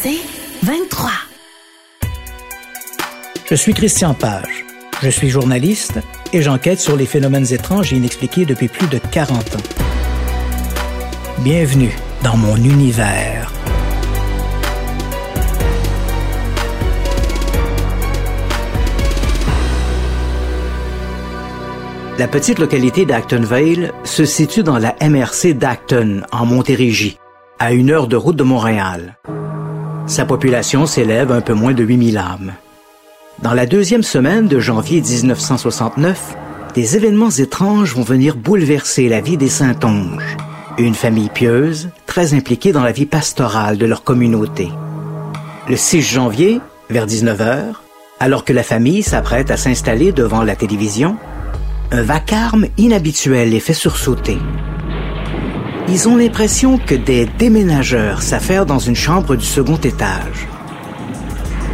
C'est 23. Je suis Christian Page. Je suis journaliste et j'enquête sur les phénomènes étranges et inexpliqués depuis plus de 40 ans. Bienvenue dans mon univers. La petite localité d'Actonville se situe dans la MRC d'Acton, en Montérégie, à une heure de route de Montréal. Sa population s'élève un peu moins de 8000 âmes. Dans la deuxième semaine de janvier 1969, des événements étranges vont venir bouleverser la vie des Saintonges, une famille pieuse, très impliquée dans la vie pastorale de leur communauté. Le 6 janvier, vers 19h, alors que la famille s'apprête à s'installer devant la télévision, un vacarme inhabituel les fait sursauter. Ils ont l'impression que des déménageurs s'affairent dans une chambre du second étage.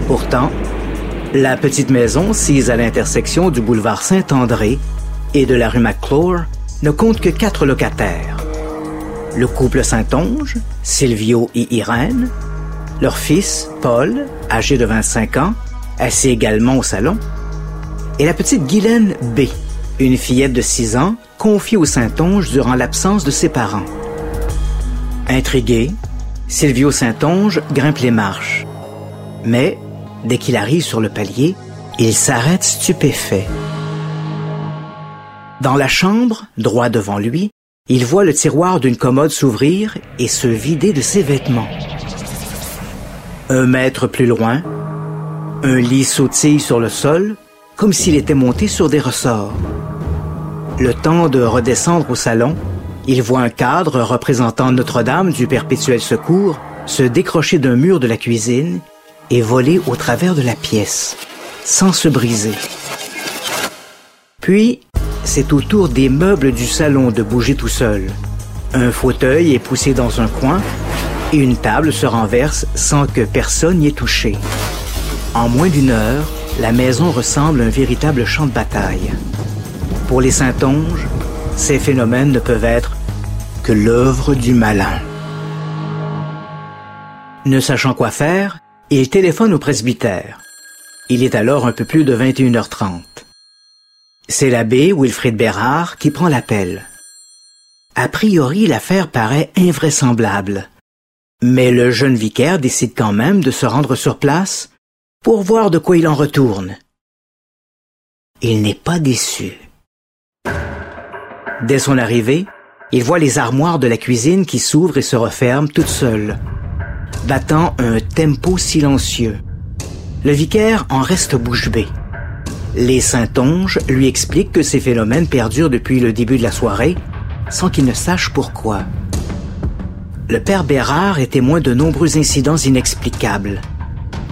Pourtant, la petite maison, sise à l'intersection du boulevard Saint-André et de la rue McClure, ne compte que quatre locataires. Le couple Saint-Onge, Silvio et Irène, leur fils, Paul, âgé de 25 ans, assis également au salon, et la petite Guylaine B, une fillette de 6 ans confiée au Saint-Onge durant l'absence de ses parents. Intrigué, Silvio Saint-Onge grimpe les marches. Mais Dès qu'il arrive sur le palier, il s'arrête stupéfait. Dans la chambre, droit devant lui, il voit le tiroir d'une commode s'ouvrir et se vider de ses vêtements. Un mètre plus loin, un lit sautille sur le sol, comme s'il était monté sur des ressorts. Le temps de redescendre au salon, il voit un cadre représentant Notre-Dame du Perpétuel Secours se décrocher d'un mur de la cuisine et voler au travers de la pièce, sans se briser. Puis, c'est au tour des meubles du salon de bouger tout seul. Un fauteuil est poussé dans un coin et une table se renverse sans que personne y ait touché. En moins d'une heure, la maison ressemble à un véritable champ de bataille. Pour les Saintonges, ces phénomènes ne peuvent être que l'œuvre du malin. Ne sachant quoi faire, il téléphone au presbytère. Il est alors un peu plus de 21h30. C'est l'abbé Wilfrid Bérard qui prend l'appel. A priori, l'affaire paraît invraisemblable. Mais le jeune vicaire décide quand même de se rendre sur place pour voir de quoi il en retourne. Il n'est pas déçu. Dès son arrivée, il voit les armoires de la cuisine qui s'ouvrent et se referment toutes seules battant un tempo silencieux. Le vicaire en reste bouche bée. Les Saintonges lui expliquent que ces phénomènes perdurent depuis le début de la soirée, sans qu'il ne sache pourquoi. Le père Bérard est témoin de nombreux incidents inexplicables.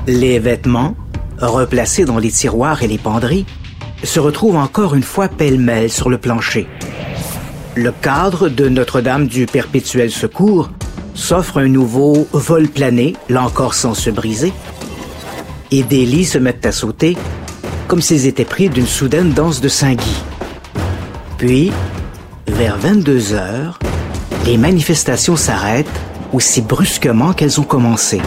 Les vêtements, replacés dans les tiroirs et les penderies, se retrouvent encore une fois pêle-mêle sur le plancher. Le cadre de Notre-Dame du Perpétuel Secours s'offre un nouveau vol plané, là encore sans se briser, et des lits se mettent à sauter, comme s'ils étaient pris d'une soudaine danse de Saint-Guy. Puis, vers 22 heures, les manifestations s'arrêtent aussi brusquement qu'elles ont commencé.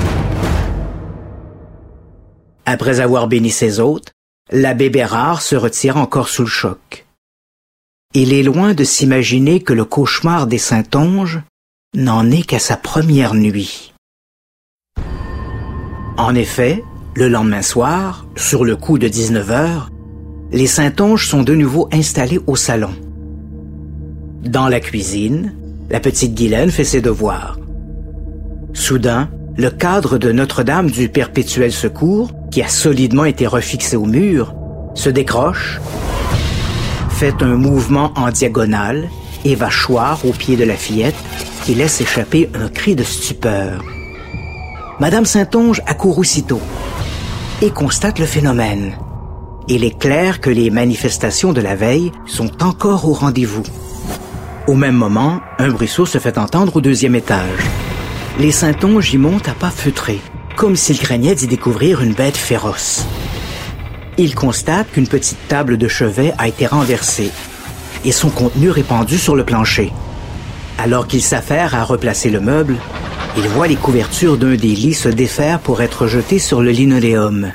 Après avoir béni ses hôtes, l'abbé Bérard se retire encore sous le choc. Il est loin de s'imaginer que le cauchemar des Saintonges n'en est qu'à sa première nuit. En effet, le lendemain soir, sur le coup de 19 heures, les Saintonges sont de nouveau installés au salon. Dans la cuisine, la petite Guylaine fait ses devoirs. Soudain, le cadre de Notre-Dame du Perpétuel Secours, qui a solidement été refixé au mur, se décroche, fait un mouvement en diagonale et va choir au pied de la fillette qui laisse échapper un cri de stupeur. Madame Saint-Onge accourt aussitôt et constate le phénomène. Il est clair que les manifestations de la veille sont encore au rendez-vous. Au même moment, un bruisseau se fait entendre au deuxième étage. Les Saint-Onge y montent à pas feutrés, comme s'ils craignaient d'y découvrir une bête féroce. Ils constatent qu'une petite table de chevet a été renversée et son contenu répandu sur le plancher. Alors qu'il s'affaire à replacer le meuble, il voit les couvertures d'un des lits se défaire pour être jetées sur le linoléum.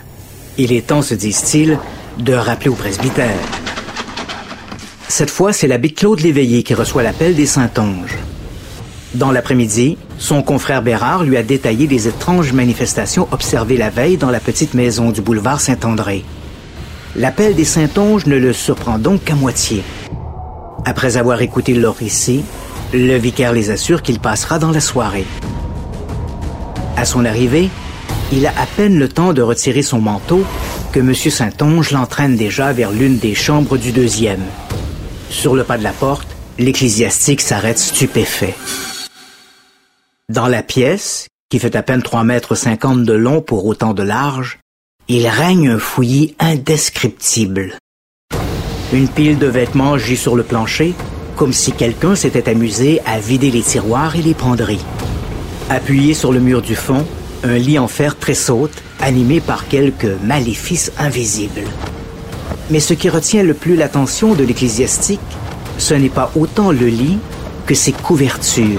Il est temps, se disent-ils, de rappeler au presbytère. Cette fois, c'est l'abbé Claude Léveillé qui reçoit l'appel des Saintonges. Dans l'après-midi, son confrère Bérard lui a détaillé les étranges manifestations observées la veille dans la petite maison du boulevard Saint-André. L'appel des Saintonges ne le surprend donc qu'à moitié. Après avoir écouté leur récit, le vicaire les assure qu'il passera dans la soirée. À son arrivée, il a à peine le temps de retirer son manteau que M. Saint-Onge l'entraîne déjà vers l'une des chambres du deuxième. Sur le pas de la porte, l'ecclésiastique s'arrête stupéfait. Dans la pièce, qui fait à peine 3 mètres 50 de long pour autant de large, il règne un fouillis indescriptible. Une pile de vêtements gît sur le plancher, comme si quelqu'un s'était amusé à vider les tiroirs et les penderies. Appuyé sur le mur du fond, un lit en fer tressaute, animé par quelques maléfices invisibles. Mais ce qui retient le plus l'attention de l'ecclésiastique, ce n'est pas autant le lit que ses couvertures.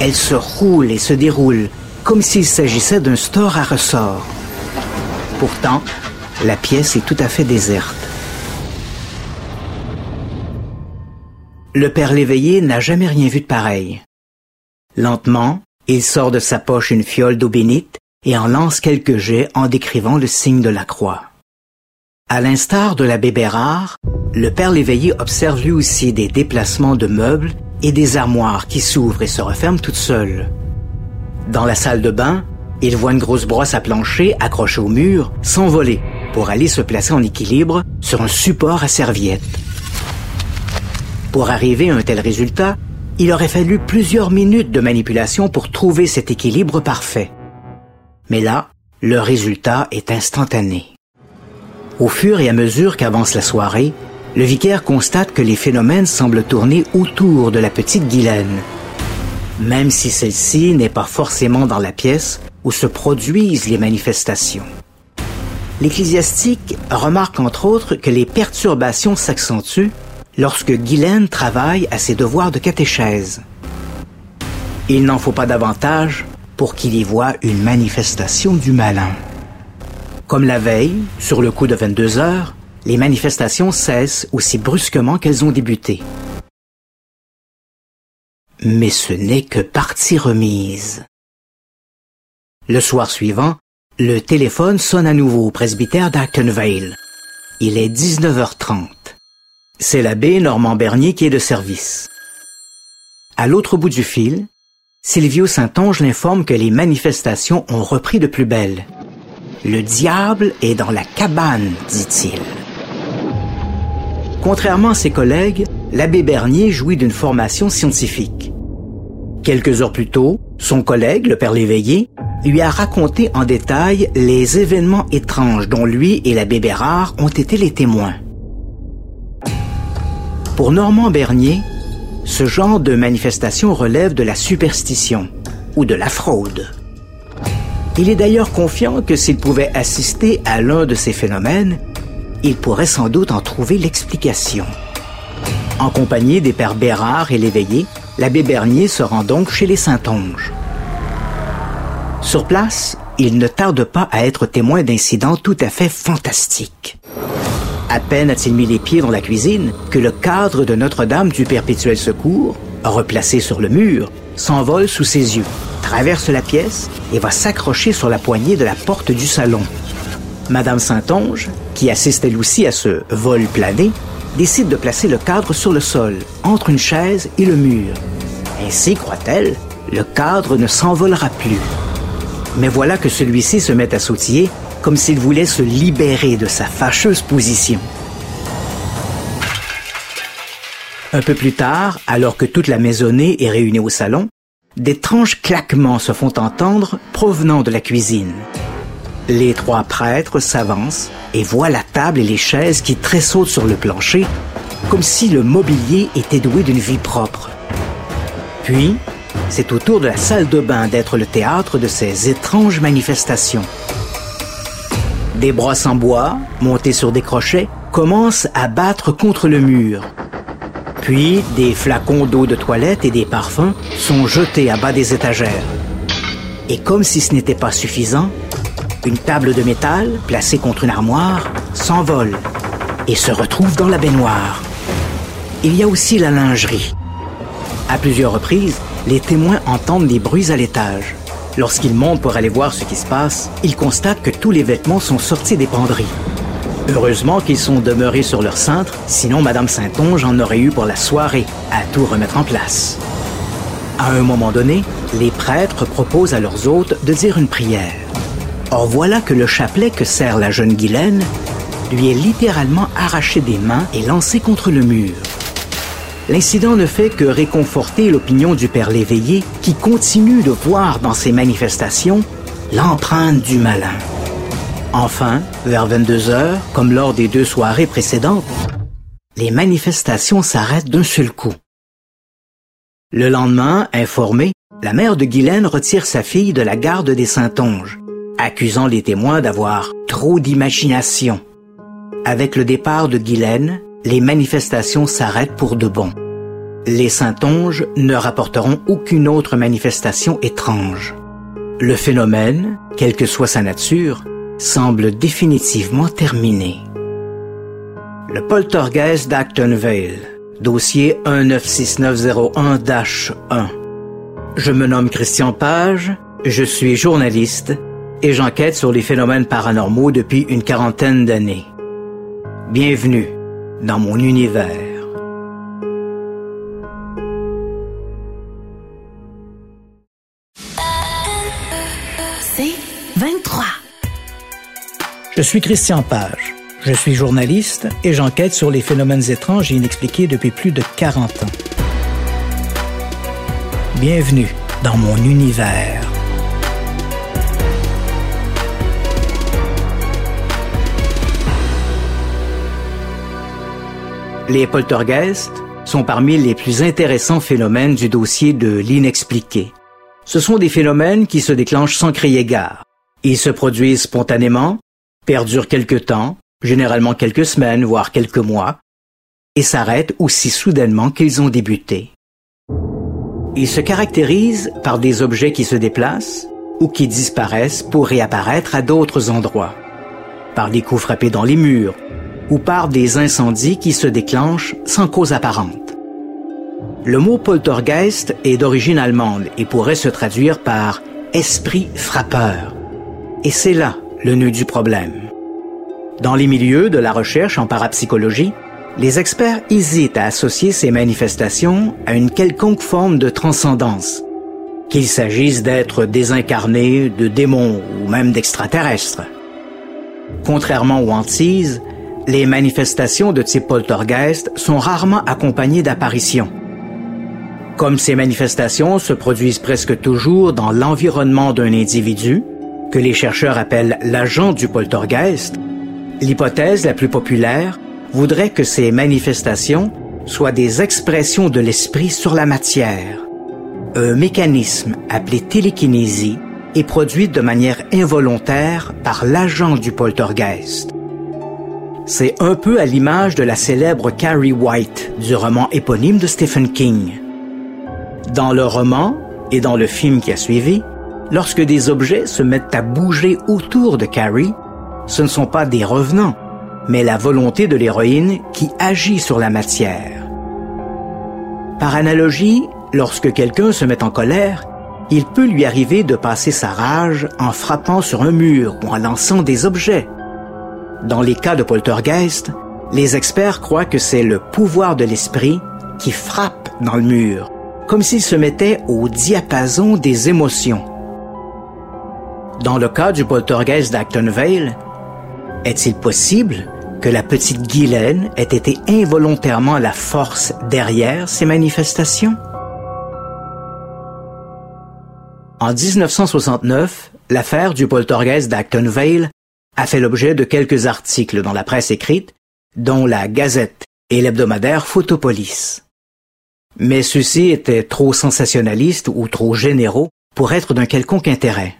Elles se roulent et se déroulent comme s'il s'agissait d'un store à ressort. Pourtant, la pièce est tout à fait déserte. Le père l'éveillé n'a jamais rien vu de pareil. Lentement, il sort de sa poche une fiole d'eau bénite et en lance quelques jets en décrivant le signe de la croix. À l'instar de l'abbé Bérard, le père l'éveillé observe lui aussi des déplacements de meubles et des armoires qui s'ouvrent et se referment toutes seules. Dans la salle de bain, il voit une grosse brosse à plancher accrochée au mur s'envoler pour aller se placer en équilibre sur un support à serviette. Pour arriver à un tel résultat, il aurait fallu plusieurs minutes de manipulation pour trouver cet équilibre parfait. Mais là, le résultat est instantané. Au fur et à mesure qu'avance la soirée, le vicaire constate que les phénomènes semblent tourner autour de la petite Guylaine. Même si celle-ci n'est pas forcément dans la pièce où se produisent les manifestations. L'ecclésiastique remarque entre autres que les perturbations s'accentuent lorsque Guylaine travaille à ses devoirs de catéchèse. Il n'en faut pas davantage pour qu'il y voit une manifestation du malin. Comme la veille, sur le coup de 22 heures, les manifestations cessent aussi brusquement qu'elles ont débuté. Mais ce n'est que partie remise. Le soir suivant, le téléphone sonne à nouveau au presbytère d'Actonvale. Il est 19h30. C'est l'abbé Normand Bernier qui est de service. À l'autre bout du fil, Silvio Saint-Onge l'informe que les manifestations ont repris de plus belle. Le diable est dans la cabane, dit-il. Contrairement à ses collègues, l'abbé Bernier jouit d'une formation scientifique. Quelques heures plus tôt, son collègue, le père Léveillé, lui a raconté en détail les événements étranges dont lui et l'abbé Bérard ont été les témoins. Pour Normand Bernier, ce genre de manifestation relève de la superstition ou de la fraude. Il est d'ailleurs confiant que s'il pouvait assister à l'un de ces phénomènes, il pourrait sans doute en trouver l'explication. En compagnie des pères Bérard et l'éveillé, l'abbé Bernier se rend donc chez les Saintonges. Sur place, il ne tarde pas à être témoin d'incidents tout à fait fantastiques. À peine a-t-il mis les pieds dans la cuisine que le cadre de Notre-Dame du Perpétuel Secours, replacé sur le mur, s'envole sous ses yeux, traverse la pièce et va s'accrocher sur la poignée de la porte du salon. Madame Saint-Onge, qui assiste elle aussi à ce vol plané, décide de placer le cadre sur le sol, entre une chaise et le mur. Ainsi, croit-elle, le cadre ne s'envolera plus. Mais voilà que celui-ci se met à sautiller comme s'il voulait se libérer de sa fâcheuse position. Un peu plus tard, alors que toute la maisonnée est réunie au salon, d'étranges claquements se font entendre provenant de la cuisine. Les trois prêtres s'avancent et voient la table et les chaises qui tressautent sur le plancher, comme si le mobilier était doué d'une vie propre. Puis, c'est au tour de la salle de bain d'être le théâtre de ces étranges manifestations. Des brosses en bois, montées sur des crochets, commencent à battre contre le mur. Puis, des flacons d'eau de toilette et des parfums sont jetés à bas des étagères. Et comme si ce n'était pas suffisant, une table de métal, placée contre une armoire, s'envole et se retrouve dans la baignoire. Il y a aussi la lingerie. À plusieurs reprises, les témoins entendent des bruits à l'étage. Lorsqu'ils montent pour aller voir ce qui se passe, ils constatent que tous les vêtements sont sortis des penderies. Heureusement qu'ils sont demeurés sur leur cintre, sinon Madame Saint-Onge en aurait eu pour la soirée à tout remettre en place. À un moment donné, les prêtres proposent à leurs hôtes de dire une prière. Or voilà que le chapelet que sert la jeune Guylaine lui est littéralement arraché des mains et lancé contre le mur. L'incident ne fait que réconforter l'opinion du père Léveillé qui continue de voir dans ces manifestations l'empreinte du malin. Enfin, vers 22 heures, comme lors des deux soirées précédentes, les manifestations s'arrêtent d'un seul coup. Le lendemain, informée, la mère de Guylaine retire sa fille de la garde des Saintonges, accusant les témoins d'avoir trop d'imagination. Avec le départ de Guylaine, les manifestations s'arrêtent pour de bon. Les Saintonges ne rapporteront aucune autre manifestation étrange. Le phénomène, quelle que soit sa nature, semble définitivement terminé. Le poltergeist d'Acton Vale, dossier 196901-1. Je me nomme Christian Page, je suis journaliste et j'enquête sur les phénomènes paranormaux depuis une quarantaine d'années. Bienvenue dans mon univers. C'est 23. Je suis Christian Page. Je suis journaliste et j'enquête sur les phénomènes étranges et inexpliqués depuis plus de 40 ans. Bienvenue dans mon univers. Les poltergeists sont parmi les plus intéressants phénomènes du dossier de l'inexpliqué. Ce sont des phénomènes qui se déclenchent sans crier gare. Ils se produisent spontanément, perdurent quelque temps, généralement quelques semaines, voire quelques mois, et s'arrêtent aussi soudainement qu'ils ont débuté. Ils se caractérisent par des objets qui se déplacent ou qui disparaissent pour réapparaître à d'autres endroits, par des coups frappés dans les murs ou par des incendies qui se déclenchent sans cause apparente. Le mot poltergeist est d'origine allemande et pourrait se traduire par esprit frappeur. Et c'est là le nœud du problème. Dans les milieux de la recherche en parapsychologie, les experts hésitent à associer ces manifestations à une quelconque forme de transcendance, qu'il s'agisse d'êtres désincarnés, de démons ou même d'extraterrestres. Contrairement aux hantises, les manifestations de type poltergeist sont rarement accompagnées d'apparitions. Comme ces manifestations se produisent presque toujours dans l'environnement d'un individu, que les chercheurs appellent l'agent du poltergeist, l'hypothèse la plus populaire voudrait que ces manifestations soient des expressions de l'esprit sur la matière. Un mécanisme appelé télékinésie est produit de manière involontaire par l'agent du poltergeist. C'est un peu à l'image de la célèbre Carrie White du roman éponyme de Stephen King. Dans le roman et dans le film qui a suivi, lorsque des objets se mettent à bouger autour de Carrie, ce ne sont pas des revenants, mais la volonté de l'héroïne qui agit sur la matière. Par analogie, lorsque quelqu'un se met en colère, il peut lui arriver de passer sa rage en frappant sur un mur ou en lançant des objets. Dans les cas de poltergeist, les experts croient que c'est le pouvoir de l'esprit qui frappe dans le mur, comme s'il se mettait au diapason des émotions. Dans le cas du poltergeist d'Acton Vale, est-il possible que la petite Guylaine ait été involontairement la force derrière ces manifestations? En 1969, l'affaire du poltergeist d'Acton Vale a fait l'objet de quelques articles dans la presse écrite, dont la Gazette et l'hebdomadaire Photopolis. Mais ceux-ci étaient trop sensationnalistes ou trop généraux pour être d'un quelconque intérêt.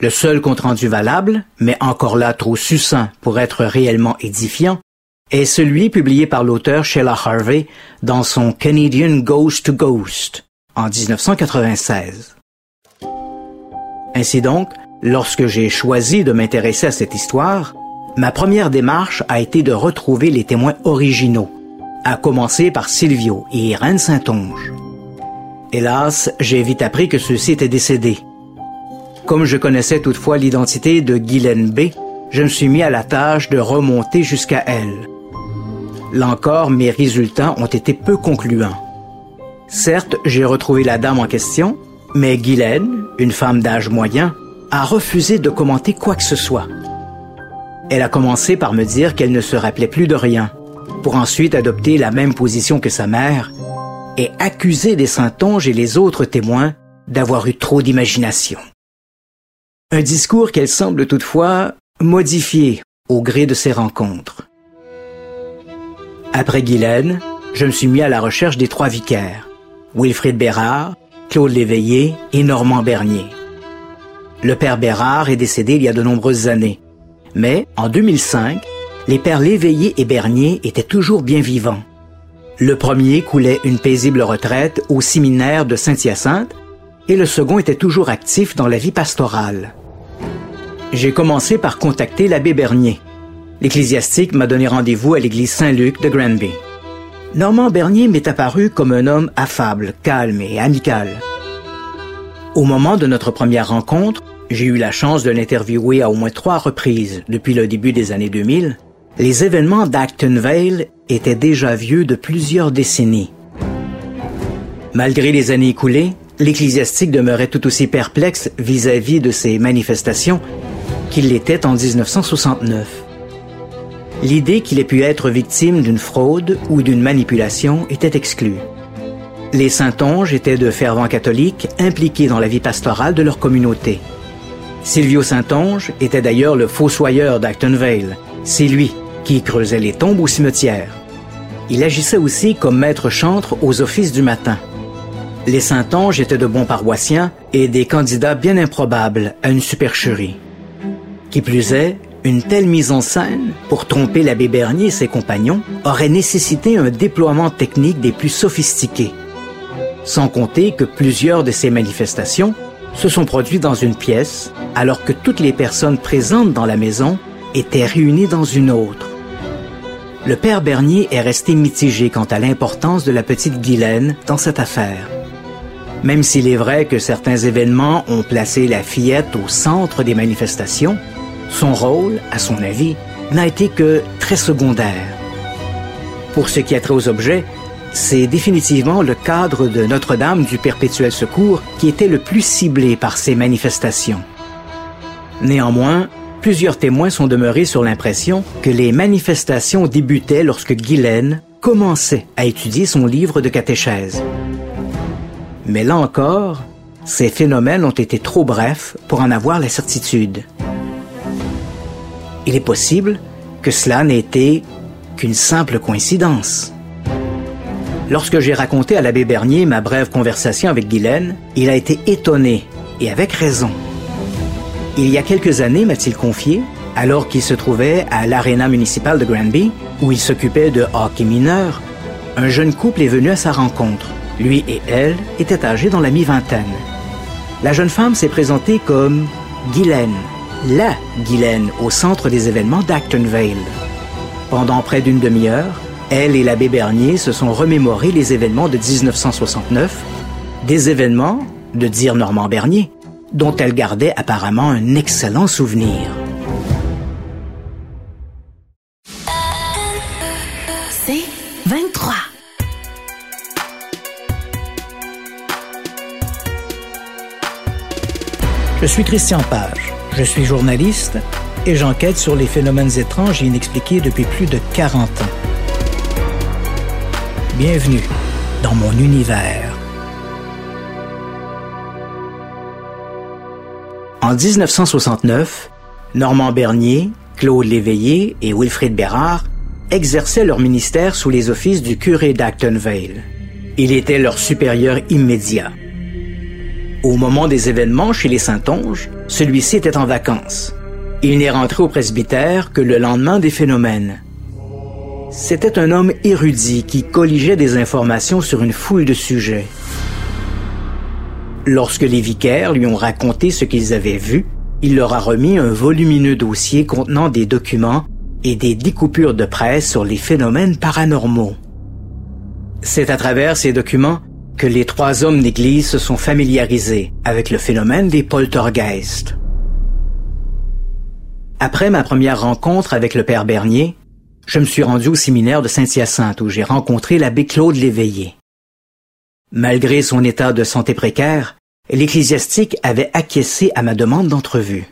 Le seul compte-rendu valable, mais encore là trop succinct pour être réellement édifiant, est celui publié par l'auteur Sheila Harvey dans son Canadian Ghost to Ghost en 1996. Ainsi donc, lorsque j'ai choisi de m'intéresser à cette histoire, ma première démarche a été de retrouver les témoins originaux, à commencer par Silvio et Irène Saint-Onge. Hélas, j'ai vite appris que ceux-ci étaient décédés. Comme je connaissais toutefois l'identité de Guylaine B, je me suis mis à la tâche de remonter jusqu'à elle. Là encore, mes résultats ont été peu concluants. Certes, j'ai retrouvé la dame en question, mais Guylaine, une femme d'âge moyen, a refusé de commenter quoi que ce soit. Elle a commencé par me dire qu'elle ne se rappelait plus de rien, pour ensuite adopter la même position que sa mère et accuser les Saintonges et les autres témoins d'avoir eu trop d'imagination. Un discours qu'elle semble toutefois modifier au gré de ses rencontres. Après Guylaine, je me suis mis à la recherche des trois vicaires, Wilfrid Bérard, Claude Léveillé et Normand Bernier. Le père Bérard est décédé il y a de nombreuses années, mais en 2005, les pères Léveillé et Bernier étaient toujours bien vivants. Le premier coulait une paisible retraite au séminaire de Saint-Hyacinthe et le second était toujours actif dans la vie pastorale. J'ai commencé par contacter l'abbé Bernier. L'ecclésiastique m'a donné rendez-vous à l'église Saint-Luc de Granby. Normand Bernier m'est apparu comme un homme affable, calme et amical. Au moment de notre première rencontre, j'ai eu la chance de l'interviewer à au moins trois reprises depuis le début des années 2000. Les événements d'Acton Vale étaient déjà vieux de plusieurs décennies. Malgré les années écoulées, l'ecclésiastique demeurait tout aussi perplexe vis-à-vis de ces manifestations qu'il l'était en 1969. L'idée qu'il ait pu être victime d'une fraude ou d'une manipulation était exclue. Les Saintonges étaient de fervents catholiques impliqués dans la vie pastorale de leur communauté. Silvio Saintonge était d'ailleurs le fossoyeur d'Acton Vale. C'est lui qui creusait les tombes au cimetière. Il agissait aussi comme maître chantre aux offices du matin. Les Saintonges étaient de bons paroissiens et des candidats bien improbables à une supercherie. Qui plus est, une telle mise en scène, pour tromper l'abbé Bernier et ses compagnons, aurait nécessité un déploiement technique des plus sophistiqués. Sans compter que plusieurs de ces manifestations se sont produites dans une pièce, alors que toutes les personnes présentes dans la maison étaient réunies dans une autre. Le père Bernier est resté mitigé quant à l'importance de la petite Guylaine dans cette affaire. Même s'il est vrai que certains événements ont placé la fillette au centre des manifestations, son rôle, à son avis, n'a été que très secondaire. Pour ce qui a trait aux objets, c'est définitivement le cadre de Notre-Dame du Perpétuel Secours qui était le plus ciblé par ces manifestations. Néanmoins, plusieurs témoins sont demeurés sur l'impression que les manifestations débutaient lorsque Guylaine commençait à étudier son livre de catéchèse. Mais là encore, ces phénomènes ont été trop brefs pour en avoir la certitude. Il est possible que cela n'ait été qu'une simple coïncidence. Lorsque j'ai raconté à l'abbé Bernier ma brève conversation avec Guylaine, il a été étonné, et avec raison. Il y a quelques années, m'a-t-il confié, alors qu'il se trouvait à l'aréna municipale de Granby, où il s'occupait de hockey mineur, un jeune couple est venu à sa rencontre. Lui et elle étaient âgés dans la mi-vingtaine. La jeune femme s'est présentée comme Guylaine, la Guylaine au centre des événements d'Acton Vale. Pendant près d'une demi-heure, elle et l'abbé Bernier se sont remémorés les événements de 1969, des événements, de dire Normand Bernier, dont elle gardait apparemment un excellent souvenir. C'est 23. Je suis Christian Page. Je suis journaliste et j'enquête sur les phénomènes étranges et inexpliqués depuis plus de 40 ans. Bienvenue dans mon univers. En 1969, Normand Bernier, Claude Léveillé et Wilfrid Bérard exerçaient leur ministère sous les offices du curé d'Acton Vale. Il était leur supérieur immédiat. Au moment des événements chez les Saintonges, celui-ci était en vacances. Il n'est rentré au presbytère que le lendemain des phénomènes. C'était un homme érudit qui colligeait des informations sur une foule de sujets. Lorsque les vicaires lui ont raconté ce qu'ils avaient vu, il leur a remis un volumineux dossier contenant des documents et des découpures de presse sur les phénomènes paranormaux. C'est à travers ces documents que les trois hommes d'Église se sont familiarisés avec le phénomène des poltergeists. Après ma première rencontre avec le père Bernier, je me suis rendu au séminaire de Saint-Hyacinthe où j'ai rencontré l'abbé Claude Léveillé. Malgré son état de santé précaire, l'ecclésiastique avait acquiescé à ma demande d'entrevue.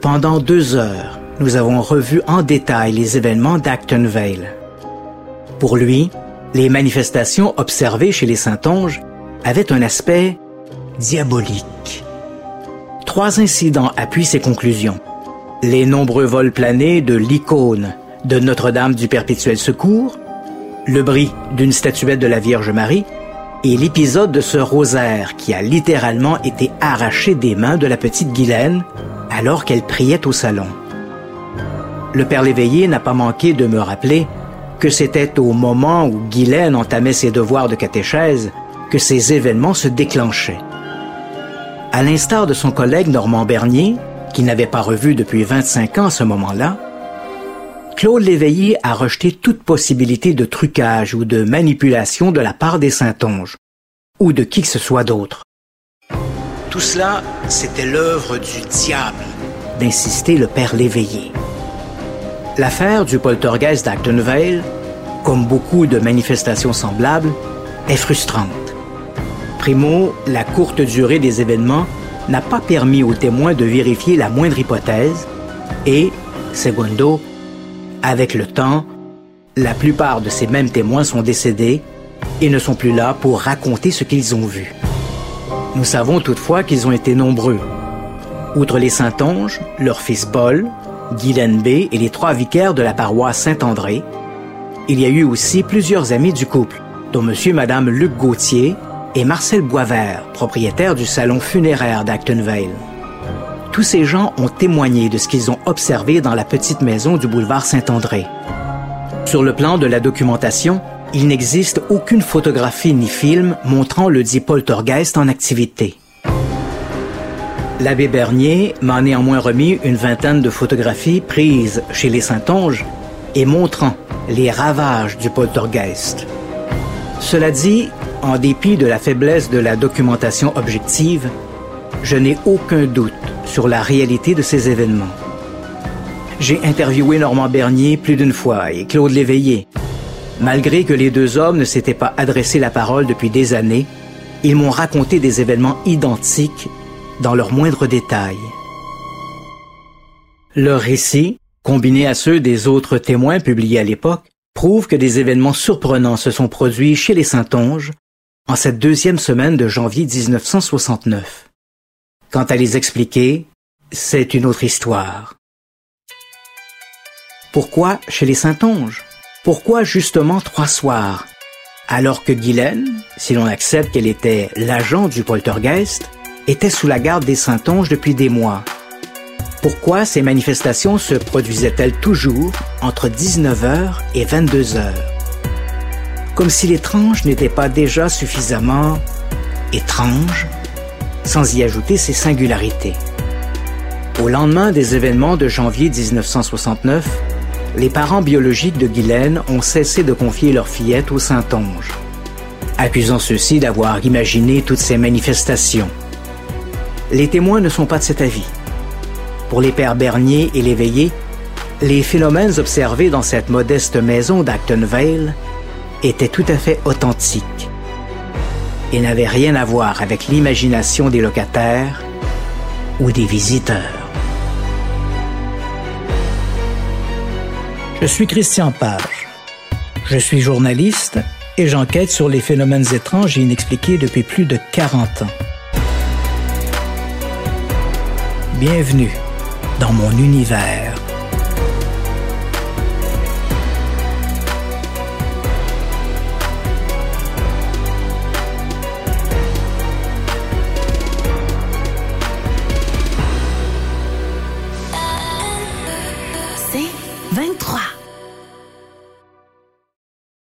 Pendant deux heures, nous avons revu en détail les événements d'Acton Vale. Pour lui, les manifestations observées chez les Saintonges avaient un aspect diabolique. Trois incidents appuient ses conclusions. Les nombreux vols planés de l'icône de Notre-Dame du Perpétuel Secours, le bris d'une statuette de la Vierge Marie et l'épisode de ce rosaire qui a littéralement été arraché des mains de la petite Guylaine alors qu'elle priait au salon. Le père Léveillé n'a pas manqué de me rappeler que c'était au moment où Guylaine entamait ses devoirs de catéchèse que ces événements se déclenchaient. À l'instar de son collègue Normand Bernier, qu'il n'avait pas revu depuis 25 ans à ce moment-là, Claude Léveillé a rejeté toute possibilité de trucage ou de manipulation de la part des Saintonges, ou de qui que ce soit d'autre. Tout cela, c'était l'œuvre du diable, d'insister le père Léveillé. L'affaire du poltergeist d'Actonville, comme beaucoup de manifestations semblables, est frustrante. Primo, la courte durée des événements n'a pas permis aux témoins de vérifier la moindre hypothèse et, secondo, avec le temps, la plupart de ces mêmes témoins sont décédés et ne sont plus là pour raconter ce qu'ils ont vu. Nous savons toutefois qu'ils ont été nombreux. Outre les Saintonges, leur fils Paul, Guylaine B et les trois vicaires de la paroisse Saint-André, il y a eu aussi plusieurs amis du couple, dont M. et Mme Luc Gauthier et Marcel Boisvert, propriétaire du salon funéraire d'Actonville. Tous ces gens ont témoigné de ce qu'ils ont observé dans la petite maison du boulevard Saint-André. Sur le plan de la documentation, il n'existe aucune photographie ni film montrant le dit poltergeist en activité. L'abbé Bernier m'a néanmoins remis une vingtaine de photographies prises chez les Saintonges et montrant les ravages du poltergeist. Cela dit, en dépit de la faiblesse de la documentation objective, je n'ai aucun doute sur la réalité de ces événements. J'ai interviewé Normand Bernier plus d'une fois et Claude Léveillé. Malgré que les deux hommes ne s'étaient pas adressé la parole depuis des années, ils m'ont raconté des événements identiques dans leurs moindres détails. Leur récit, combiné à ceux des autres témoins publiés à l'époque, prouve que des événements surprenants se sont produits chez les Saintonges en cette deuxième semaine de janvier 1969. Quant à les expliquer, c'est une autre histoire. Pourquoi chez les Saintonges? Pourquoi justement trois soirs? Alors que Guylaine, si l'on accepte qu'elle était l'agent du poltergeist, était sous la garde des Saintonges depuis des mois. Pourquoi ces manifestations se produisaient-elles toujours entre 19h et 22h Comme si l'étrange n'était pas déjà suffisamment étrange sans y ajouter ses singularités. Au lendemain des événements de janvier 1969, les parents biologiques de Guylaine ont cessé de confier leur fillette au Saint-Onge, accusant ceux-ci d'avoir imaginé toutes ces manifestations. Les témoins ne sont pas de cet avis. Pour les pères Bernier et l'éveillé, les phénomènes observés dans cette modeste maison d'Actonvale étaient tout à fait authentiques et n'avait rien à voir avec l'imagination des locataires ou des visiteurs. Je suis Christian Page. Je suis journaliste et j'enquête sur les phénomènes étranges et inexpliqués depuis plus de 40 ans. Bienvenue dans mon univers.